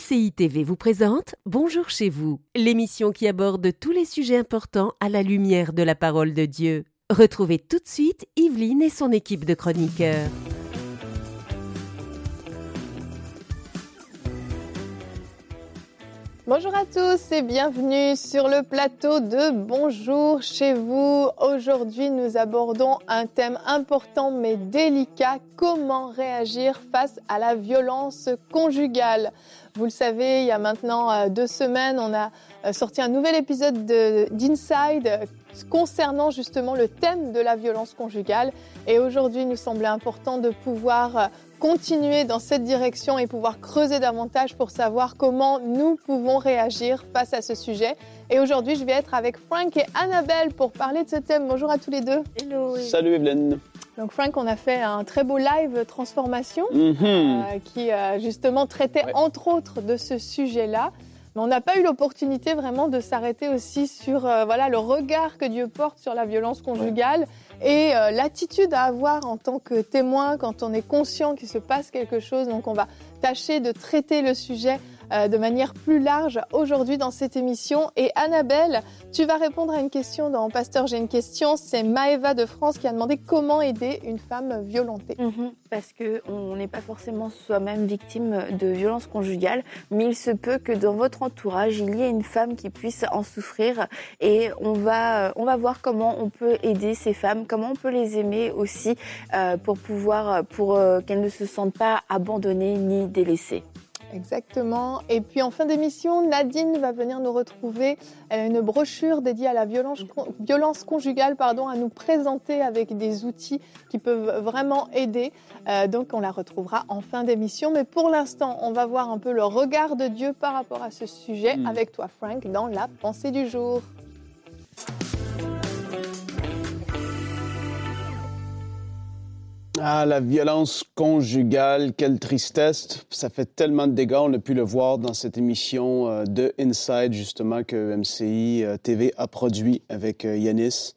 MCI TV vous présente Bonjour chez vous, l'émission qui aborde tous les sujets importants à la lumière de la parole de Dieu. Retrouvez tout de suite Yveline et son équipe de chroniqueurs. Bonjour à tous et bienvenue sur le plateau de Bonjour chez vous. Aujourd'hui, nous abordons un thème important mais délicat, comment réagir face à la violence conjugale. Vous le savez, il y a maintenant euh, deux semaines, on a euh, sorti un nouvel épisode d'Inside concernant justement le thème de la violence conjugale. Et aujourd'hui, il nous semblait important de pouvoir euh, continuer dans cette direction et pouvoir creuser davantage pour savoir comment nous pouvons réagir face à ce sujet. Et aujourd'hui, je vais être avec Frank et Annabelle pour parler de ce thème. Bonjour à tous les deux. Hello. Salut Evelyne. Donc Frank, on a fait un très beau live transformation Mhm. euh, qui euh, justement traitait Ouais. entre autres de ce sujet-là. Mais on n'a pas eu l'opportunité vraiment de s'arrêter aussi sur euh, voilà le regard que Dieu porte sur la violence conjugale et euh, l'attitude à avoir en tant que témoin quand on est conscient qu'il se passe quelque chose. Donc on va tâcher de traiter le sujet de manière plus large aujourd'hui dans cette émission. Et Annabelle, tu vas répondre à une question dans Pasteur, j'ai une question. C'est Maëva de France qui a demandé comment aider une femme violentée. Mhm, parce que on n'est pas forcément soi-même victime de violences conjugales, mais il se peut que dans votre entourage, il y ait une femme qui puisse en souffrir et on va, on va voir comment on peut aider ces femmes, comment on peut les aimer aussi euh, pour pouvoir, pour euh, qu'elles ne se sentent pas abandonnées ni délaissées. Exactement. Et puis en fin d'émission, Nadine va venir nous retrouver. Elle a une brochure dédiée à la violence, violence conjugale pardon, à nous présenter avec des outils qui peuvent vraiment aider. Euh, donc on la retrouvera en fin d'émission. Mais pour l'instant, on va voir un peu le regard de Dieu par rapport à ce sujet Mm. avec toi, Frank, dans la pensée du jour. Ah, la violence conjugale, quelle tristesse. Ça fait tellement de dégâts. On a pu le voir dans cette émission euh, de Inside, justement, que MCI euh, TV a produit avec euh, Yanis.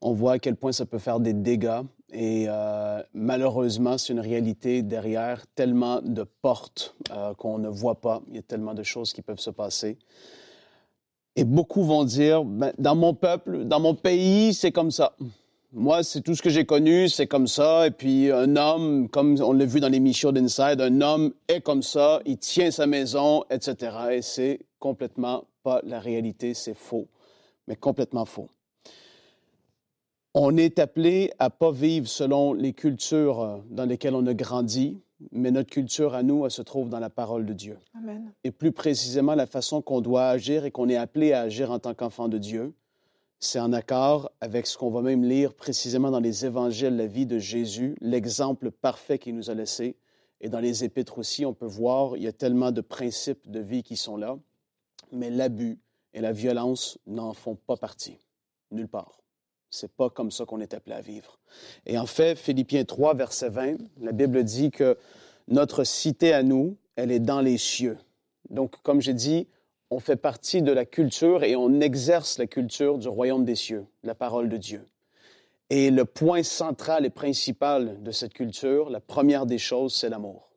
On voit à quel point ça peut faire des dégâts. Et malheureusement, c'est une réalité derrière tellement de portes qu'on ne voit pas. Il y a tellement de choses qui peuvent se passer. Et beaucoup vont dire, ben, dans mon peuple, dans mon pays, c'est comme ça. Moi, c'est tout ce que j'ai connu, c'est comme ça. Et puis, un homme, comme on l'a vu dans l'émission d'Inside, un homme est comme ça, il tient sa maison, etc. Et c'est complètement pas la réalité, c'est faux, mais complètement faux. On est appelé à pas vivre selon les cultures euh, dans lesquelles on a grandi, mais notre culture à nous, elle se trouve dans la parole de Dieu Amen. et plus précisément la façon qu'on doit agir et qu'on est appelé à agir en tant qu'enfant de Dieu. C'est en accord avec ce qu'on va même lire précisément dans les évangiles, la vie de Jésus, l'exemple parfait qu'il nous a laissé. Et dans les épîtres aussi, on peut voir, il y a tellement de principes de vie qui sont là, mais l'abus et la violence n'en font pas partie, nulle part. C'est pas comme ça qu'on est appelé à vivre. Et en fait, Philippiens 3, verset 20, la Bible dit que notre cité à nous, elle est dans les cieux. Donc, comme j'ai dit, on fait partie de la culture et on exerce la culture du royaume des cieux, la parole de Dieu. Et le point central et principal de cette culture, la première des choses, c'est l'amour.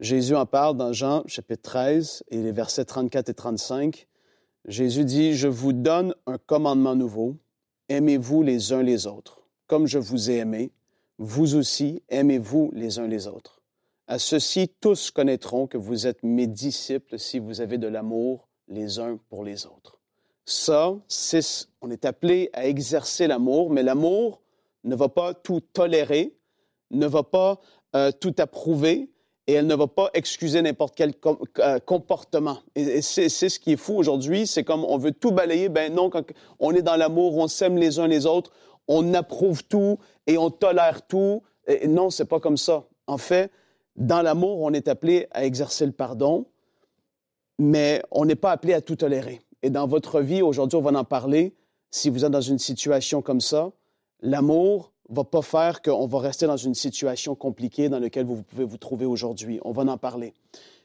Jésus en parle dans Jean chapitre 13 et les versets 34 et 35. Jésus dit, Je vous donne un commandement nouveau, aimez-vous les uns les autres. Comme je vous ai aimé, vous aussi aimez-vous les uns les autres. À ceci, tous connaîtront que vous êtes mes disciples si vous avez de l'amour les uns pour les autres. Ça, on est appelé à exercer l'amour, mais l'amour ne va pas tout tolérer, ne va pas euh, tout approuver, et elle ne va pas excuser n'importe quel euh, comportement. Et, c'est ce qui est fou aujourd'hui, c'est comme on veut tout balayer. Ben non, quand on est dans l'amour, on s'aime les uns les autres, on approuve tout et on tolère tout. Et non, c'est pas comme ça. En fait, dans l'amour, on est appelé à exercer le pardon, mais on n'est pas appelé à tout tolérer. Et dans votre vie, aujourd'hui, on va en parler. Si vous êtes dans une situation comme ça, l'amour va pas faire qu'on va rester dans une situation compliquée dans laquelle vous pouvez vous trouver aujourd'hui. On va en parler.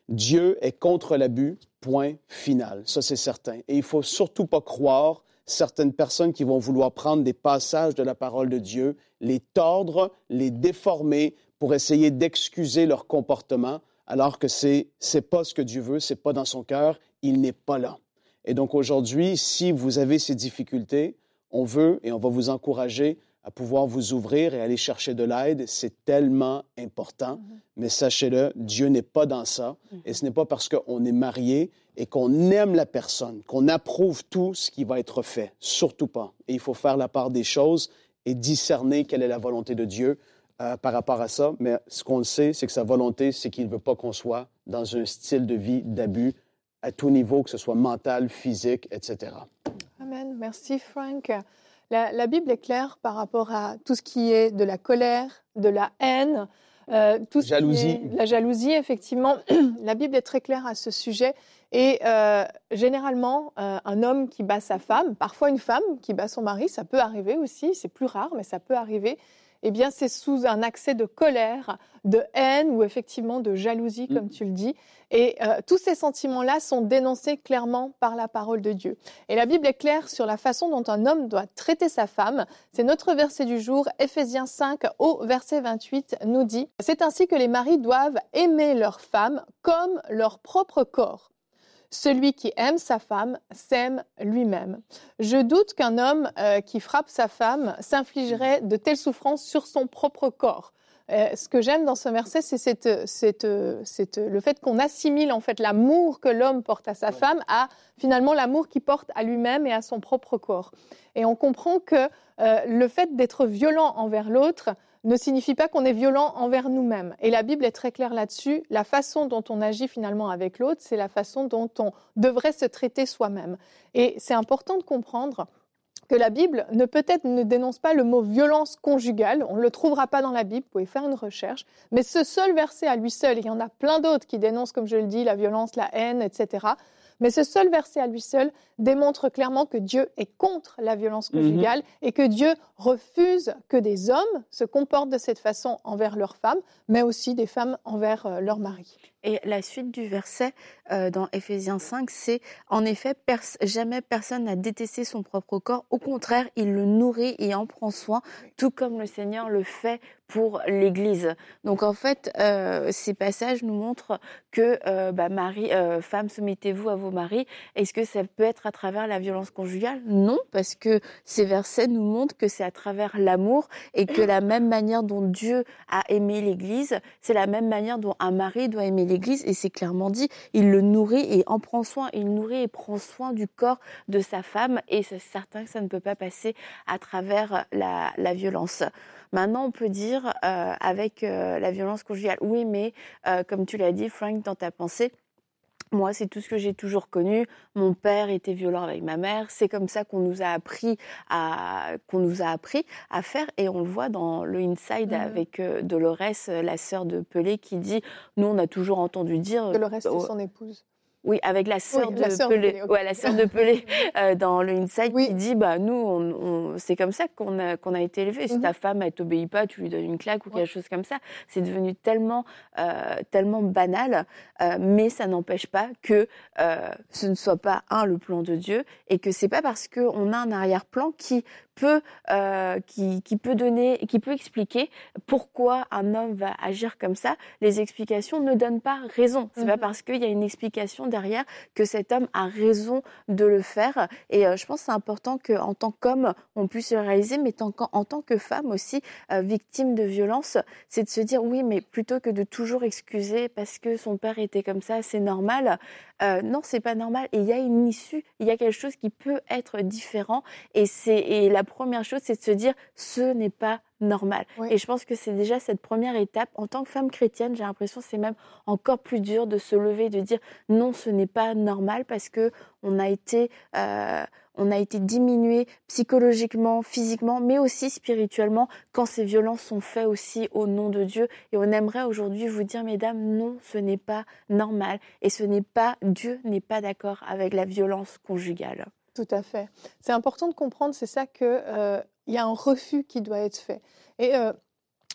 Dieu est contre l'abus, point final. Ça, c'est certain. Et il faut surtout pas croire certaines personnes qui vont vouloir prendre des passages de la parole de Dieu, les tordre, les déformer pour essayer d'excuser leur comportement, alors que c'est c'est pas ce que Dieu veut, c'est pas dans son cœur, il n'est pas là. Et donc aujourd'hui, si vous avez ces difficultés, on veut et on va vous encourager à pouvoir vous ouvrir et aller chercher de l'aide. C'est tellement important. Mm-hmm. Mais sachez-le, Dieu n'est pas dans ça. Et ce n'est pas parce qu'on est marié et qu'on aime la personne, qu'on approuve tout ce qui va être fait. Surtout pas. Et il faut faire la part des choses et discerner quelle est la volonté de Dieu euh, par rapport à ça. Mais ce qu'on sait, c'est que sa volonté, c'est qu'il ne veut pas qu'on soit dans un style de vie d'abus à tout niveau, que ce soit mental, physique, etc. Amen. Merci, Frank. La, Bible est claire par rapport à tout ce qui est de la colère, de la haine, euh, tout ce jalousie. Qui est, la jalousie, effectivement. la Bible est très claire à ce sujet. Et euh, généralement, euh, un homme qui bat sa femme, parfois une femme qui bat son mari, ça peut arriver aussi, c'est plus rare, mais ça peut arriver eh bien, c'est sous un accès de colère, de haine ou effectivement de jalousie, comme mm. tu le dis. Et euh, tous ces sentiments-là sont dénoncés clairement par la parole de Dieu. Et la Bible est claire sur la façon dont un homme doit traiter sa femme. C'est notre verset du jour, Éphésiens 5 au verset 28 nous dit, C'est ainsi que les maris doivent aimer leur femme comme leur propre corps. Celui qui aime sa femme s'aime lui-même. Je doute qu'un homme euh, qui frappe sa femme s'infligerait de telles souffrances sur son propre corps. Euh, ce que j'aime dans ce verset, c'est le fait qu'on assimile en fait l'amour que l'homme porte à sa femme à finalement l'amour qu'il porte à lui-même et à son propre corps. Et on comprend que euh, le fait d'être violent envers l'autre ne signifie pas qu'on est violent envers nous-mêmes. Et la Bible est très claire là-dessus. La façon dont on agit finalement avec l'autre, c'est la façon dont on devrait se traiter soi-même. Et c'est important de comprendre que la Bible ne peut-être ne dénonce pas le mot violence conjugale, on ne le trouvera pas dans la Bible, vous pouvez faire une recherche, mais ce seul verset à lui seul, il y en a plein d'autres qui dénoncent, comme je le dis, la violence, la haine, etc. Mais ce seul verset à lui seul démontre clairement que Dieu est contre la violence mhm. conjugale et que Dieu refuse que des hommes se comportent de cette façon envers leurs femmes, mais aussi des femmes envers euh, leurs maris. Et la suite du verset euh, dans Éphésiens 5, c'est en effet, jamais personne n'a détesté son propre corps. Au contraire, il le nourrit et en prend soin, tout comme le Seigneur le fait pour l'Église. Donc en fait, euh, ces passages nous montrent que euh, bah, Marie, femme, soumettez-vous à vos maris. Est-ce que ça peut être à travers la violence conjugale? Non, parce que ces versets nous montrent que c'est à travers l'amour et que la même manière dont Dieu a aimé l'Église, c'est la même manière dont un mari doit aimer l'Église et c'est clairement dit, il le nourrit et en prend soin, il nourrit et prend soin du corps de sa femme et c'est certain que ça ne peut pas passer à travers la, violence. Maintenant, on peut dire euh, avec euh, la violence conjugale, oui, mais euh, comme tu l'as dit, Frank, dans ta pensée, moi, c'est tout ce que j'ai toujours connu. Mon père était violent avec ma mère. C'est comme ça qu'on nous a appris à qu'on nous a appris à faire. Et on le voit dans le Inside mmh avec euh, Dolores, la sœur de Pelé, qui dit nous, on a toujours entendu dire. Dolores, c'est son épouse. Oui, avec la sœur de, Pelé, ouais, la sœur de Pelé euh, dans le Inside qui dit bah nous on, c'est comme ça qu'on a qu'on a été élevé. Si mhm. ta femme elle t'obéit pas, tu lui donnes une claque ou quelque chose comme ça. C'est devenu tellement euh, tellement banal, euh, mais ça n'empêche pas que ce ne soit pas un le plan de Dieu et que c'est pas parce qu'on a un arrière-plan qui peut euh, qui, qui, peut donner qui peut expliquer pourquoi un homme va agir comme ça. Les explications ne donnent pas raison. C'est pas mhm. parce qu'il y a une explication derrière que cet homme a raison de le faire. Et euh, je pense que c'est important que en tant qu'homme on puisse le réaliser mais en, en tant que femme aussi euh, victime de violence c'est de se dire oui mais plutôt que de toujours excuser parce que son père était comme ça c'est normal. Euh, non c'est pas normal. Et il y a une issue. Il y a quelque chose qui peut être différent. Et c'est et la première chose, c'est de se dire ce n'est pas normal. Et je pense que c'est déjà cette première étape. En tant que femme chrétienne, j'ai l'impression que c'est même encore plus dur de se lever, de dire non, ce n'est pas normal parce que on a été euh, on a été diminué psychologiquement, physiquement, mais aussi spirituellement quand ces violences sont faites aussi au nom de Dieu. Et on aimerait aujourd'hui vous dire, mesdames, non, ce n'est pas normal et ce n'est pas Dieu n'est pas d'accord avec la violence conjugale. Tout à fait. C'est important de comprendre, c'est ça qu'il euh, y a un refus qui doit être fait. Et euh,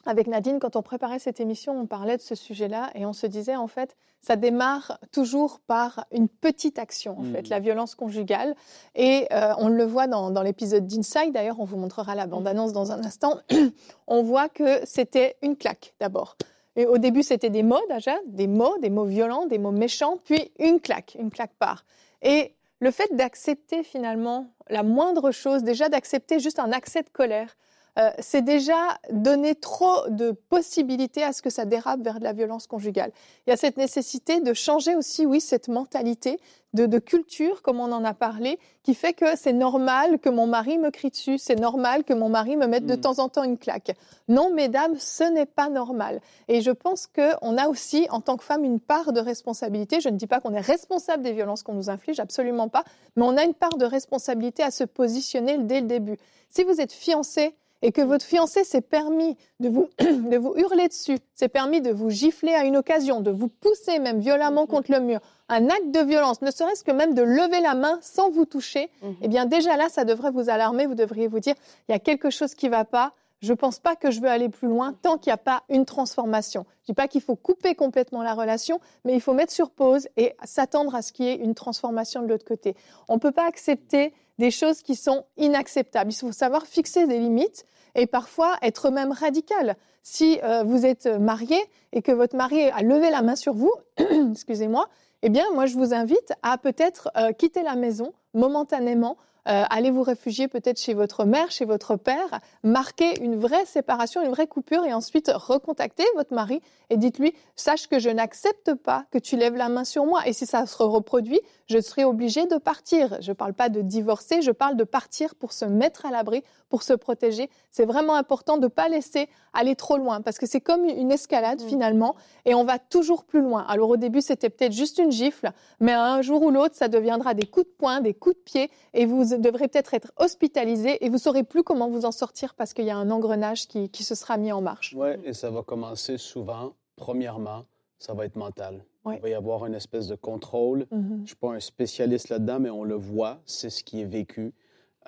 avec Nadine, quand on préparait cette émission, on parlait de ce sujet-là et on se disait en fait, ça démarre toujours par une petite action, en fait, mmh. la violence conjugale. Et euh, on le voit dans, dans l'épisode d'Inside, d'ailleurs, on vous montrera la bande-annonce dans un instant. on voit que c'était une claque d'abord Et au début, c'était des mots déjà, des mots, des mots violents, des mots méchants, puis une claque, une claque part. Et le fait d'accepter finalement la moindre chose, déjà d'accepter juste un accès de colère, euh, c'est déjà donner trop de possibilités à ce que ça dérape vers de la violence conjugale. Il y a cette nécessité de changer aussi, oui, cette mentalité de, culture, comme on en a parlé, qui fait que c'est normal que mon mari me crie dessus, c'est normal que mon mari me mette de mm. temps en temps une claque. Non, mesdames, ce n'est pas normal. Et je pense qu'on a aussi, en tant que femme, une part de responsabilité. Je ne dis pas qu'on est responsable des violences qu'on nous inflige, absolument pas, mais on a une part de responsabilité à se positionner dès le début. Si vous êtes fiancé, et que votre fiancé s'est permis de vous, de vous hurler dessus, s'est permis de vous gifler à une occasion, de vous pousser même violemment mhm. contre le mur, un acte de violence, ne serait-ce que même de lever la main sans vous toucher, mhm. eh bien déjà là, ça devrait vous alarmer. Vous devriez vous dire, il y a quelque chose qui ne va pas. Je ne pense pas que je veux aller plus loin tant qu'il n'y a pas une transformation. Je ne dis pas qu'il faut couper complètement la relation, mais il faut mettre sur pause et s'attendre à ce qu'il y ait une transformation de l'autre côté. On ne peut pas accepter des choses qui sont inacceptables. Il faut savoir fixer des limites et parfois être même radical. Si euh, vous êtes marié et que votre mari a levé la main sur vous, excusez-moi, eh bien, moi, je vous invite à peut-être euh, quitter la maison momentanément euh, allez vous réfugier peut-être chez votre mère, chez votre père, marquer une vraie séparation, une vraie coupure et ensuite recontacter votre mari et dites-lui, sache que je n'accepte pas que tu lèves la main sur moi et si ça se reproduit, je serai obligée de partir. Je ne parle pas de divorcer, je parle de partir pour se mettre à l'abri, pour se protéger. C'est vraiment important de ne pas laisser aller trop loin parce que c'est comme une escalade mm. finalement et on va toujours plus loin. Alors au début, c'était peut-être juste une gifle, mais un jour ou l'autre, ça deviendra des coups de poing, des coups de pied et vous devrez peut-être être hospitalisé et vous saurez plus comment vous en sortir parce qu'il y a un engrenage qui, qui, se sera mis en marche. Oui, et ça va commencer souvent, premièrement, ça va être mental. Il va y avoir une espèce de contrôle. Mm-hmm. Je ne suis pas un spécialiste là-dedans, mais on le voit, c'est ce qui est vécu.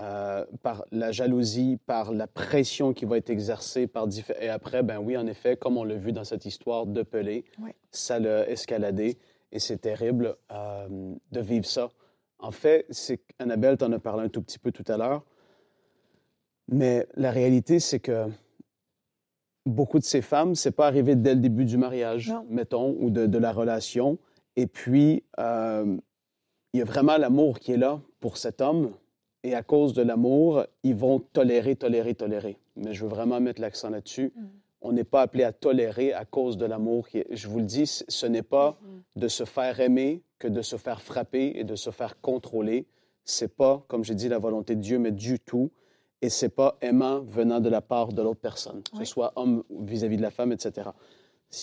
Euh, par la jalousie, par la pression qui va être exercée par Et après, ben oui, en effet, comme on l'a vu dans cette histoire de Pelé, ça l'a escaladé et c'est terrible euh, de vivre ça. En fait, c'est Annabelle t'en a parlé un tout petit peu tout à l'heure, mais la réalité, c'est que beaucoup de ces femmes, c'est pas arrivé dès le début du mariage, mettons, ou de, la relation. Et puis, euh, il y a vraiment l'amour qui est là pour cet homme. Et à cause de l'amour, ils vont tolérer, tolérer, tolérer. Mais je veux vraiment mettre l'accent là-dessus. Mm. On n'est pas appelé à tolérer à cause de l'amour. Je vous le dis, ce n'est pas mm-hmm. de se faire aimer que de se faire frapper et de se faire contrôler. C'est pas, comme j'ai dit, la volonté de Dieu, mais du tout. Et c'est pas aimant venant de la part de l'autre personne, que ce soit homme vis-à-vis de la femme, etc.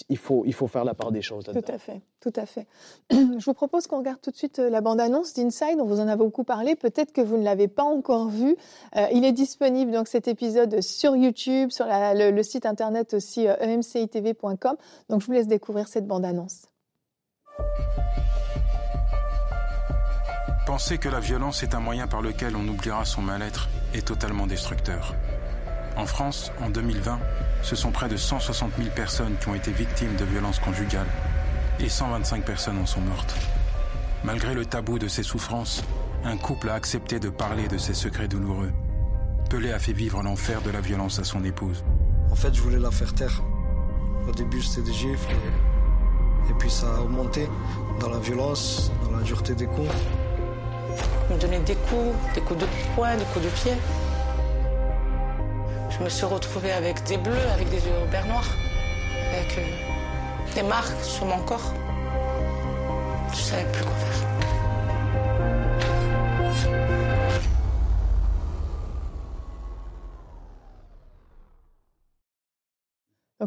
Il faut, il faut faire la part des choses. Tout à fait, tout à fait. Je vous propose qu'on regarde tout de suite euh, la bande-annonce d'Inside, dont vous en avez beaucoup parlé. Peut-être que vous ne l'avez pas encore vu. Euh, il est disponible, donc, cet épisode sur YouTube, sur le, site internet aussi euh, emcitv.com. Donc, je vous laisse découvrir cette bande-annonce. Penser que la violence est un moyen par lequel on oubliera son mal-être est totalement destructeur. En France, en 2020, ce sont près de 160 000 personnes qui ont été victimes de violences conjugales et 125 personnes en sont mortes. Malgré le tabou de ces souffrances, un couple a accepté de parler de ses secrets douloureux. Pelé a fait vivre l'enfer de la violence à son épouse. En fait, je voulais la faire taire. Au début, c'était des gifles. Et puis ça a augmenté dans la violence, dans la dureté des coups me donnait des coups, des coups de poing, des coups de pied. Je me suis retrouvée avec des bleus, avec des yeux au noirs, avec euh, des marques sur mon corps. Je savais plus quoi faire.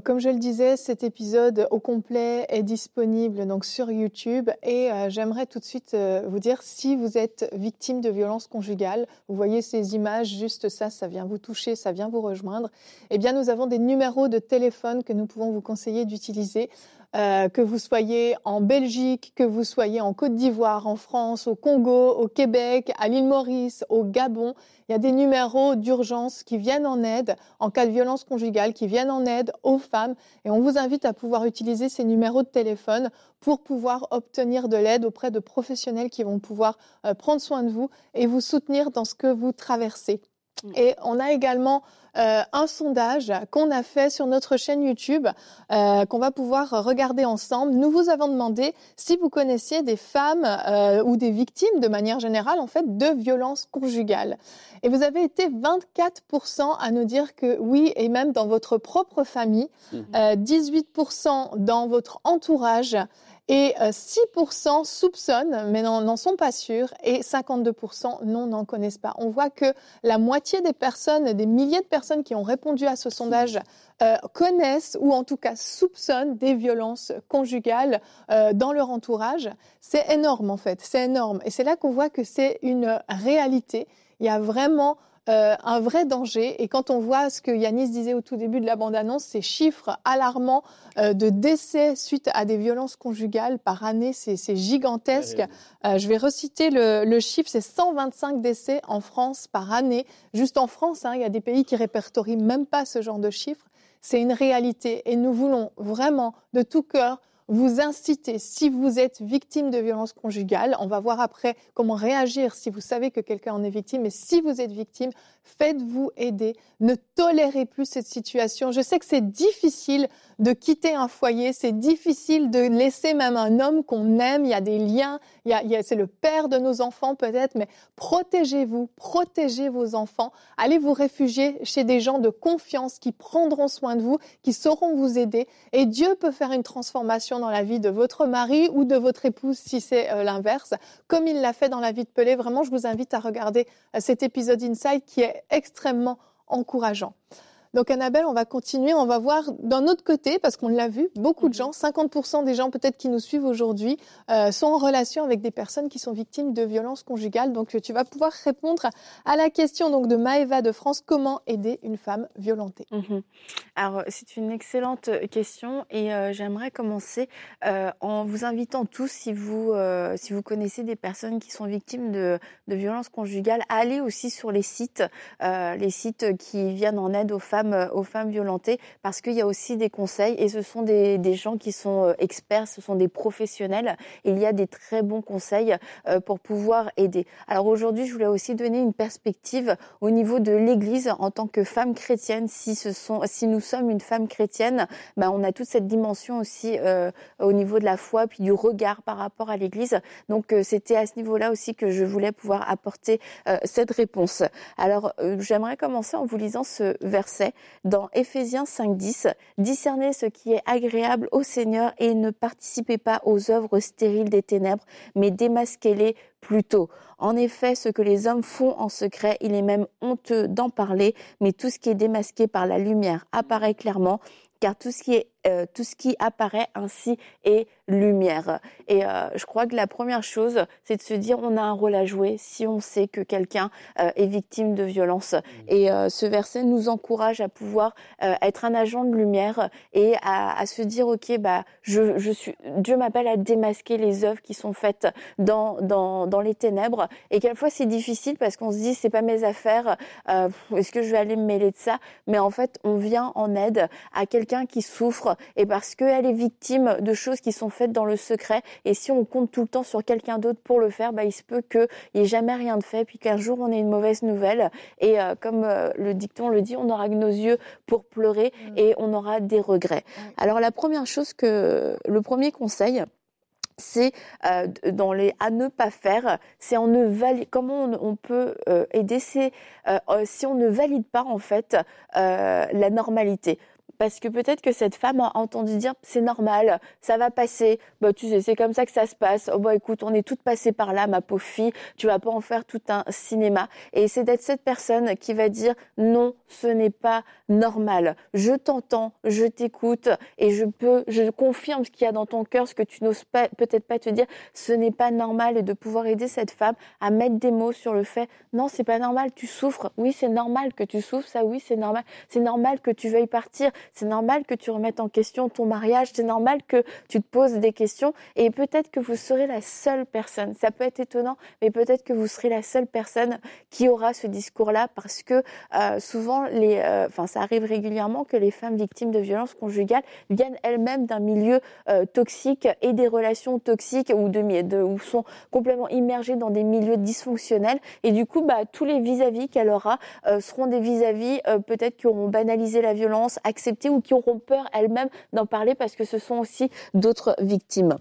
Comme je le disais, cet épisode au complet est disponible donc sur YouTube et euh, j'aimerais tout de suite euh, vous dire si vous êtes victime de violences conjugales, vous voyez ces images, juste ça, ça vient vous toucher, ça vient vous rejoindre. Eh bien, nous avons des numéros de téléphone que nous pouvons vous conseiller d'utiliser. Euh, que vous soyez en Belgique, que vous soyez en Côte d'Ivoire, en France, au Congo, au Québec, à l'île Maurice, au Gabon. Il y a des numéros d'urgence qui viennent en aide en cas de violence conjugale, qui viennent en aide aux femmes. Et on vous invite à pouvoir utiliser ces numéros de téléphone pour pouvoir obtenir de l'aide auprès de professionnels qui vont pouvoir euh, prendre soin de vous et vous soutenir dans ce que vous traversez. Et on a également euh, un sondage qu'on a fait sur notre chaîne YouTube, euh, qu'on va pouvoir regarder ensemble. Nous vous avons demandé si vous connaissiez des femmes euh, ou des victimes, de manière générale, en fait, de violences conjugales. Et vous avez été 24% à nous dire que oui, et même dans votre propre famille, 18% mmh. dans votre entourage et 6% euh, soupçonnent, mais n'en sont pas sûrs, et 52% non, n'en connaissent pas. On voit que la moitié des personnes, des milliers de personnes qui ont répondu à ce sondage, euh, connaissent ou en tout cas soupçonnent des violences conjugales euh, dans leur entourage. C'est énorme en fait, c'est énorme. Et c'est là qu'on voit que c'est une réalité. Il y a vraiment euh, un vrai danger. Et quand on voit ce que Yanis disait au tout début de la bande-annonce, ces chiffres alarmants euh, de décès suite à des violences conjugales par année, c'est gigantesque. Euh, je vais reciter le, chiffre, c'est 125 décès en France par année. Juste en France, hein, il y a des pays qui répertorient même pas ce genre de chiffres. C'est une réalité et nous voulons vraiment de tout cœur vous inciter, si vous êtes victime de violences conjugales, on va voir après comment réagir si vous savez que quelqu'un en est victime, mais si vous êtes victime, faites-vous aider. Ne tolérez plus cette situation. Je sais que c'est difficile de quitter un foyer, c'est difficile de laisser même un homme qu'on aime, il y a des liens, c'est le père de nos enfants peut-être, mais protégez-vous, protégez vos enfants, allez vous réfugier chez des gens de confiance qui prendront soin de vous, qui sauront vous aider, et Dieu peut faire une transformation dans la vie de votre mari ou de votre épouse si c'est euh, l'inverse, comme il l'a fait dans la vie de Pelé. Vraiment, je vous invite à regarder euh, cet épisode Inside qui est extrêmement encourageant. Donc Annabelle, on va continuer, on va voir d'un autre côté, parce qu'on l'a vu, beaucoup de mhm. gens, 50% des gens peut-être qui nous suivent aujourd'hui, euh, sont en relation avec des personnes qui sont victimes de violences conjugales. Donc tu vas pouvoir répondre à la question donc de Maëva de France, comment aider une femme violentée? Mhm. Alors c'est une excellente question et euh, j'aimerais commencer euh, en vous invitant tous, si vous, si vous connaissez des personnes qui sont victimes de, de violences conjugales, à aller aussi sur les sites, les sites qui viennent en aide aux femmes euh, aux femmes violentées parce qu'il y a aussi des conseils et ce sont des, des, gens qui sont euh, experts, ce sont des professionnels. Il y a des très bons conseils euh, pour pouvoir aider. Alors aujourd'hui, je voulais aussi donner une perspective au niveau de l'Église en tant que femme chrétienne. Si ce sont, si nous sommes une femme chrétienne, ben on a toute cette dimension aussi au niveau de la foi puis du regard par rapport à l'Église. Donc c'était à ce niveau-là aussi que je voulais pouvoir apporter cette réponse. Alors j'aimerais commencer en vous lisant ce verset dans Éphésiens 5.10, discernez ce qui est agréable au Seigneur et ne participez pas aux œuvres stériles des ténèbres, mais démasquez-les plutôt. En effet, ce que les hommes font en secret, il est même honteux d'en parler, mais tout ce qui est démasqué par la lumière apparaît clairement, car tout ce qui est euh, tout ce qui apparaît ainsi est lumière. Et euh, je crois que la première chose, c'est de se dire on a un rôle à jouer si on sait que quelqu'un euh, est victime de violence. Mmh. Et ce verset nous encourage à pouvoir être un agent de lumière et à, à se dire ok bah je, je suis Dieu m'appelle à démasquer les œuvres qui sont faites dans dans, dans les ténèbres. Et quelquefois c'est difficile parce qu'on se dit c'est pas mes affaires. Est-ce que je vais aller me mêler de ça? Mais en fait on vient en aide à quelqu'un qui souffre et parce qu'elle est victime de choses qui sont faites dans le secret. Et si on compte tout le temps sur quelqu'un d'autre pour le faire, bah, il se peut qu'il n'y ait jamais rien de fait, puis qu'un jour on ait une mauvaise nouvelle. Et euh, comme euh, le dicton le dit, on aura que nos yeux pour pleurer mm. et on aura des regrets. Alors la première chose que, le premier conseil, c'est euh, dans les à ne pas faire, c'est en ne valide, comment on, peut aider, c'est si on ne valide pas en fait la normalité parce que peut-être que cette femme a entendu dire c'est normal, ça va passer, bah tu sais c'est comme ça que ça se passe. Oh bah écoute, on est toutes passées par là, ma pauvre fille, tu vas pas en faire tout un cinéma. Et c'est d'être cette personne qui va dire non, ce n'est pas normal. Je t'entends, je t'écoute et je peux, je confirme ce qu'il y a dans ton cœur, ce que tu n'oses pas peut-être pas te dire. Ce n'est pas normal et de pouvoir aider cette femme à mettre des mots sur le fait non, c'est pas normal, tu souffres. Oui, c'est normal que tu souffres, ça oui, c'est normal. C'est normal que tu veuilles partir c'est normal que tu remettes en question ton mariage, c'est normal que tu te poses des questions et peut-être que vous serez la seule personne. Ça peut être étonnant, mais peut-être que vous serez la seule personne qui aura ce discours-là parce que euh, souvent, les, euh, ça arrive régulièrement que les femmes victimes de violences conjugales viennent elles-mêmes d'un milieu euh, toxique et des relations toxiques ou, ou sont complètement immergées dans des milieux dysfonctionnels et du coup, bah, tous les vis-à-vis qu'elle aura seront des vis-à-vis peut-être qui auront banalisé la violence, accepté ou qui auront peur elles-mêmes d'en parler parce que ce sont aussi d'autres victimes.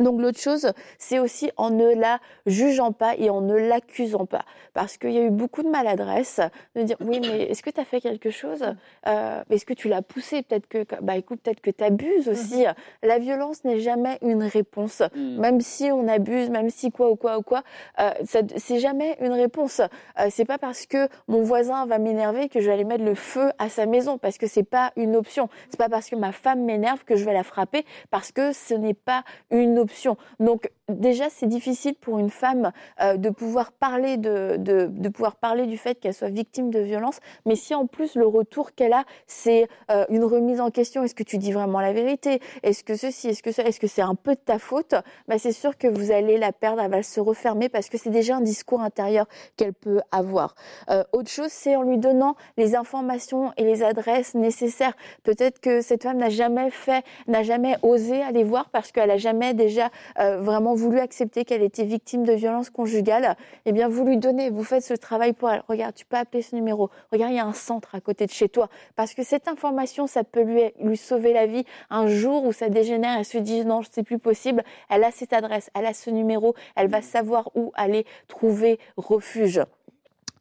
Donc l'autre chose, c'est aussi en ne la jugeant pas et en ne l'accusant pas. Parce qu'il y a eu beaucoup de maladresse de dire oui mais est-ce que tu as fait quelque chose? Euh, Est-ce que tu l'as poussé? Peut-être que bah écoute peut-être que tu abuses aussi. Mhm. La violence n'est jamais une réponse. Mhm. Même si on abuse, même si quoi ou quoi ou quoi, euh, c'est jamais une réponse. Euh, c'est pas parce que mon voisin va m'énerver que je vais aller mettre le feu à sa maison parce que c'est pas une option. C'est pas parce que ma femme m'énerve que je vais la frapper parce que ce n'est pas une option donc déjà, c'est difficile pour une femme euh, de pouvoir parler de, de, pouvoir parler du fait qu'elle soit victime de violence. Mais si en plus le retour qu'elle a, c'est euh, une remise en question, est-ce que tu dis vraiment la vérité? Est-ce que ceci, est-ce que est-ce que c'est un peu de ta faute? Bah, c'est sûr que vous allez la perdre, elle va se refermer parce que c'est déjà un discours intérieur qu'elle peut avoir. Euh, autre chose, c'est en lui donnant les informations et les adresses nécessaires. Peut-être que cette femme n'a jamais fait, n'a jamais osé aller voir parce qu'elle a jamais déjà vraiment voulu accepter qu'elle était victime de violences conjugales, eh bien, vous lui donnez, vous faites ce travail pour elle. Regarde, tu peux appeler ce numéro. Regarde, il y a un centre à côté de chez toi. Parce que cette information, ça peut lui, lui sauver la vie. Un jour où ça dégénère, elle se dit non, c'est plus possible. Elle a cette adresse, elle a ce numéro, elle va savoir où aller trouver refuge.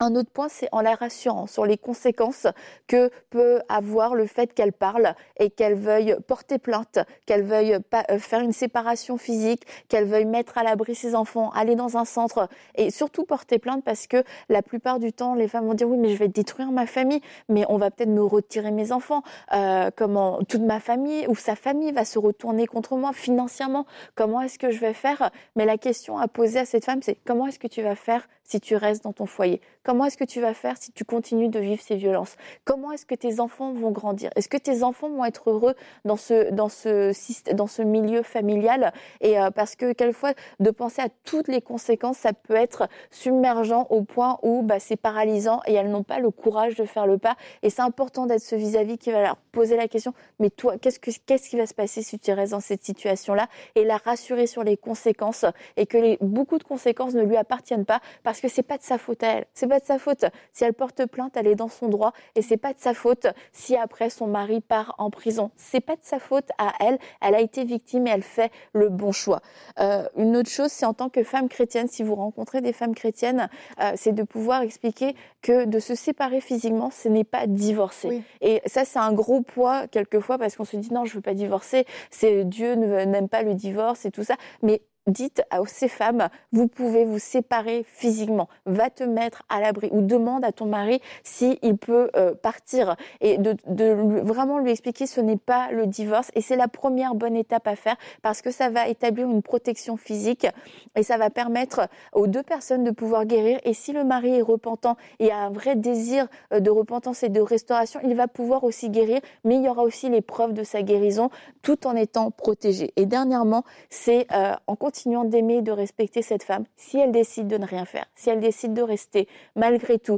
Un autre point, c'est en la rassurant sur les conséquences que peut avoir le fait qu'elle parle et qu'elle veuille porter plainte, qu'elle veuille euh, faire une séparation physique, qu'elle veuille mettre à l'abri ses enfants, aller dans un centre et surtout porter plainte parce que la plupart du temps, les femmes vont dire oui, mais je vais détruire ma famille, mais on va peut-être me retirer mes enfants, euh, comment toute ma famille ou sa famille va se retourner contre moi financièrement, comment est-ce que je vais faire? Mais la question à poser à cette femme, c'est comment est-ce que tu vas faire si tu restes dans ton foyer. Comment est-ce que tu vas faire si tu continues de vivre ces violences? Comment est-ce que tes enfants vont grandir? Est-ce que tes enfants vont être heureux dans ce dans ce milieu familial? Et euh, parce que quelquefois de penser à toutes les conséquences, ça peut être submergent au point où bah, c'est paralysant et elles n'ont pas le courage de faire le pas. Et c'est important d'être ce vis-à-vis qui va leur poser la question mais toi, qu'est-ce que qu'est-ce qui va se passer si tu restes dans cette situation-là? Et la rassurer sur les conséquences et que beaucoup de conséquences ne lui appartiennent pas parce que c'est pas de sa faute à elle. C'est pas de sa faute. Si elle porte plainte, elle est dans son droit et c'est pas de sa faute si après son mari part en prison. C'est pas de sa faute à elle. Elle a été victime et elle fait le bon choix. Euh, une autre chose, c'est en tant que femme chrétienne, si vous rencontrez des femmes chrétiennes, euh, c'est de pouvoir expliquer que de se séparer physiquement, ce n'est pas divorcer. Et ça, c'est un gros poids quelquefois parce qu'on se dit non, je veux pas divorcer. C'est Dieu n'aime pas le divorce et tout ça. Mais dites à ces femmes, vous pouvez vous séparer physiquement, va te mettre à l'abri ou demande à ton mari s'il peut euh, partir. Et de, vraiment lui expliquer ce n'est pas le divorce et c'est la première bonne étape à faire parce que ça va établir une protection physique et ça va permettre aux deux personnes de pouvoir guérir. Et si le mari est repentant et a un vrai désir euh, de repentance et de restauration, il va pouvoir aussi guérir mais il y aura aussi les preuves de sa guérison tout en étant protégé. Et dernièrement, c'est euh, continuant d'aimer et de respecter cette femme, si elle décide de ne rien faire, si elle décide de rester malgré tout,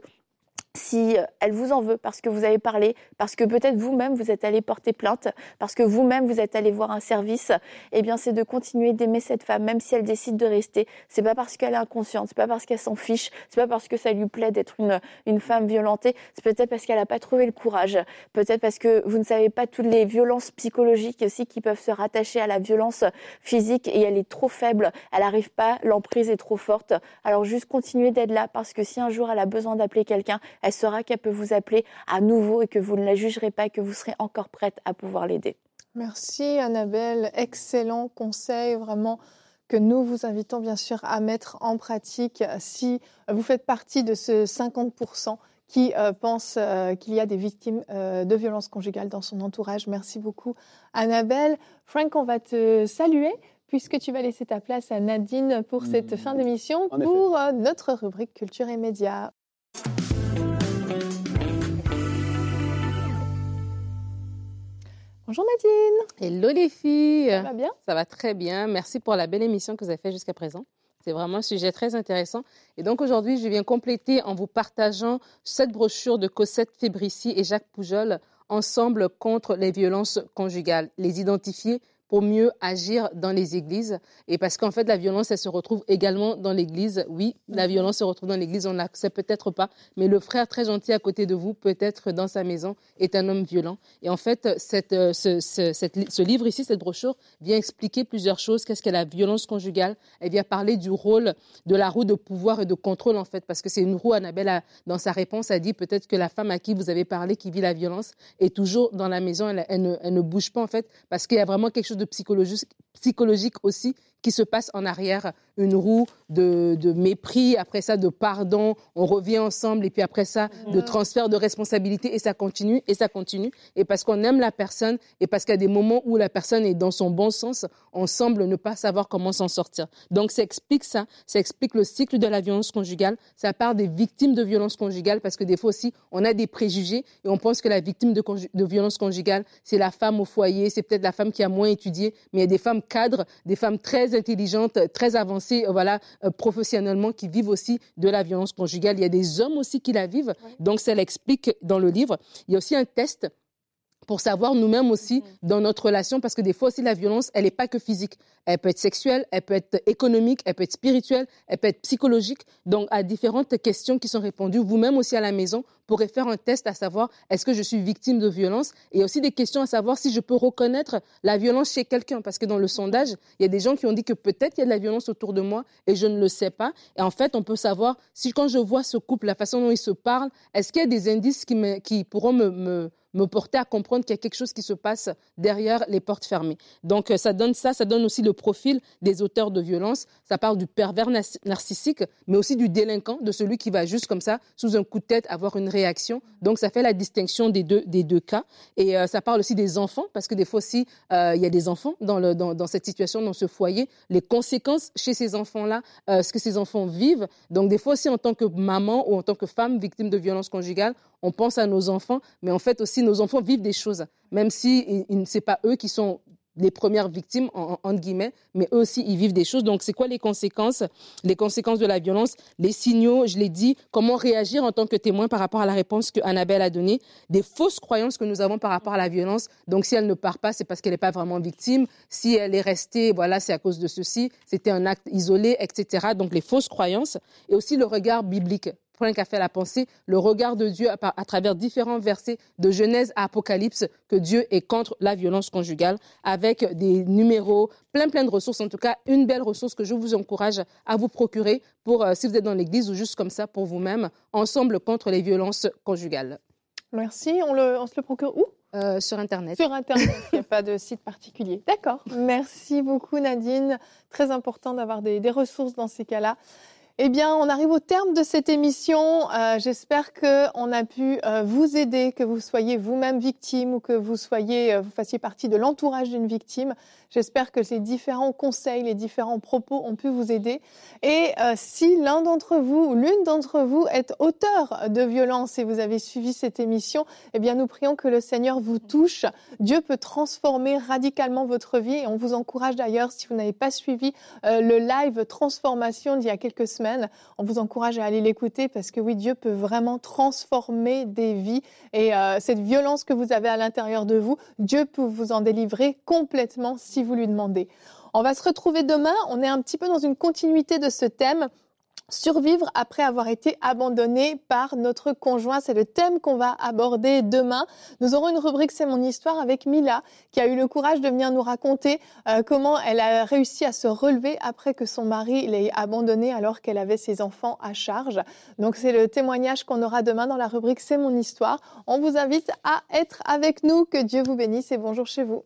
si euh, elle vous en veut parce que vous avez parlé, parce que peut-être vous-même vous êtes allé porter plainte, parce que vous-même vous êtes allé voir un service, eh bien c'est de continuer d'aimer cette femme même si elle décide de rester. C'est pas parce qu'elle est inconsciente, c'est pas parce qu'elle s'en fiche, c'est pas parce que ça lui plaît d'être une une femme violentée, c'est peut-être parce qu'elle a pas trouvé le courage, peut-être parce que vous ne savez pas toutes les violences psychologiques aussi qui peuvent se rattacher à la violence physique et elle est trop faible, elle n'arrive pas, l'emprise est trop forte. Alors juste continuer d'être là parce que si un jour elle a besoin d'appeler quelqu'un, elle saura qu'elle peut vous appeler à nouveau et que vous ne la jugerez pas et que vous serez encore prête à pouvoir l'aider. Merci Annabelle, excellent conseil vraiment que nous vous invitons bien sûr à mettre en pratique si vous faites partie de ce 50% qui euh, pense euh, qu'il y a des victimes euh, de violences conjugales dans son entourage. Merci beaucoup Annabelle. Frank, on va te saluer puisque tu vas laisser ta place à Nadine pour cette mmh. fin d'émission pour notre rubrique Culture et Médias. Bonjour Nadine. Hello les filles. Ça va bien? Ça va très bien. Merci pour la belle émission que vous avez faite jusqu'à présent. C'est vraiment un sujet très intéressant. Et donc aujourd'hui, je viens compléter en vous partageant cette brochure de Cosette Fébrici et Jacques Poujol, Ensemble contre les violences conjugales. Les identifier pour mieux agir dans les églises. Et parce qu'en fait, la violence, elle se retrouve également dans l'église. Oui, la mhm. violence se retrouve dans l'église, on ne l'accepte peut-être pas, mais le frère très gentil à côté de vous, peut-être dans sa maison, est un homme violent. Et en fait, cette, euh, ce, ce, ce, livre ici, cette brochure, vient expliquer plusieurs choses. Qu'est-ce qu'est la violence conjugale? Elle vient parler du rôle de la roue de pouvoir et de contrôle, en fait, parce que c'est une roue, Annabelle, a, dans sa réponse, a dit peut-être que la femme à qui vous avez parlé, qui vit la violence, est toujours dans la maison, elle, elle, ne, elle ne bouge pas, en fait, parce qu'il y a vraiment quelque chose de psychologique, psychologique aussi qui se passe en arrière, une roue de, de, mépris, après ça de pardon, on revient ensemble et puis après ça de transfert de responsabilité et ça continue et ça continue. Et parce qu'on aime la personne et parce qu'il y a des moments où la personne est dans son bon sens, on semble ne pas savoir comment s'en sortir. Donc ça explique ça, ça explique le cycle de la violence conjugale, ça part des victimes de violence conjugale parce que des fois aussi on a des préjugés et on pense que la victime de, de violence conjugale c'est la femme au foyer, c'est peut-être la femme qui a moins étudié, mais il y a des femmes cadres, des femmes très intelligentes, très avancées, euh, voilà, euh, professionnellement, qui vivent aussi de la violence conjugale. Il y a des hommes aussi qui la vivent. Donc, ça l'explique dans le livre. Il y a aussi un test pour savoir nous-mêmes aussi mm-hmm. dans notre relation, parce que des fois aussi la violence, elle n'est pas que physique. Elle peut être sexuelle, elle peut être économique, elle peut être spirituelle, elle peut être psychologique. Donc, à différentes questions qui sont répondues, vous-même aussi à la maison, pourrez faire un test à savoir est-ce que je suis victime de violence? Et aussi des questions à savoir si je peux reconnaître la violence chez quelqu'un. Parce que dans le sondage, il y a des gens qui ont dit que peut-être il y a de la violence autour de moi et je ne le sais pas. Et en fait, on peut savoir si quand je vois ce couple, la façon dont ils se parlent, est-ce qu'il y a des indices qui, me, qui pourront me, me me porter à comprendre qu'il y a quelque chose qui se passe derrière les portes fermées. Donc euh, ça donne ça, ça donne aussi le profil des auteurs de violence. Ça parle du pervers narcissique, mais aussi du délinquant, de celui qui va juste comme ça, sous un coup de tête, avoir une réaction. Donc ça fait la distinction des deux, des deux cas. Et euh, ça parle aussi des enfants, parce que des fois aussi, euh, il y a des enfants dans, le, dans, cette situation, dans ce foyer, les conséquences chez ces enfants-là, ce que ces enfants vivent. Donc des fois aussi, en tant que maman ou en tant que femme victime de violence conjugale, on pense à nos enfants, mais en fait aussi nos enfants vivent des choses, même si ce n'est pas eux qui sont les premières victimes, mais eux aussi, ils vivent des choses. Donc, c'est quoi les conséquences? Les conséquences de la violence, les signaux, je l'ai dit, comment réagir en tant que témoin par rapport à la réponse que Annabelle a donnée, des fausses croyances que nous avons par rapport à la violence. Donc, si elle ne part pas, c'est parce qu'elle n'est pas vraiment victime. Si elle est restée, voilà, c'est à cause de ceci, c'était un acte isolé, etc. Donc, les fausses croyances et aussi le regard biblique point qu'a fait la pensée, le regard de Dieu à, travers différents versets de Genèse à Apocalypse, que Dieu est contre la violence conjugale, avec des numéros, plein plein de ressources. En tout cas, une belle ressource que je vous encourage à vous procurer pour, euh, si vous êtes dans l'église ou juste comme ça pour vous-même, ensemble contre les violences conjugales. Merci. On, le, on se le procure où? Euh, sur Internet. Sur Internet, il n'y a pas de site particulier. D'accord. Merci beaucoup Nadine. Très important d'avoir des, des ressources dans ces cas-là. Eh bien, on arrive au terme de cette émission. Euh, j'espère qu'on a pu euh, vous aider, que vous soyez vous-même victime ou que vous soyez, euh, vous fassiez partie de l'entourage d'une victime. J'espère que les différents conseils, les différents propos ont pu vous aider. Et si l'un d'entre vous ou l'une d'entre vous est auteur de violence et vous avez suivi cette émission, eh bien, nous prions que le Seigneur vous touche. Dieu peut transformer radicalement votre vie et on vous encourage d'ailleurs, si vous n'avez pas suivi le live transformation d'il y a quelques semaines, on vous encourage à aller l'écouter parce que oui, Dieu peut vraiment transformer des vies et euh, cette violence que vous avez à l'intérieur de vous, Dieu peut vous en délivrer complètement si vous lui demandez. On va se retrouver demain. On est un petit peu dans une continuité de ce thème. Survivre après avoir été abandonné par notre conjoint, c'est le thème qu'on va aborder demain. Nous aurons une rubrique C'est mon histoire avec Mila qui a eu le courage de venir nous raconter euh, comment elle a réussi à se relever après que son mari l'ait abandonnée alors qu'elle avait ses enfants à charge. Donc c'est le témoignage qu'on aura demain dans la rubrique C'est mon histoire. On vous invite à être avec nous. Que Dieu vous bénisse et bonjour chez vous.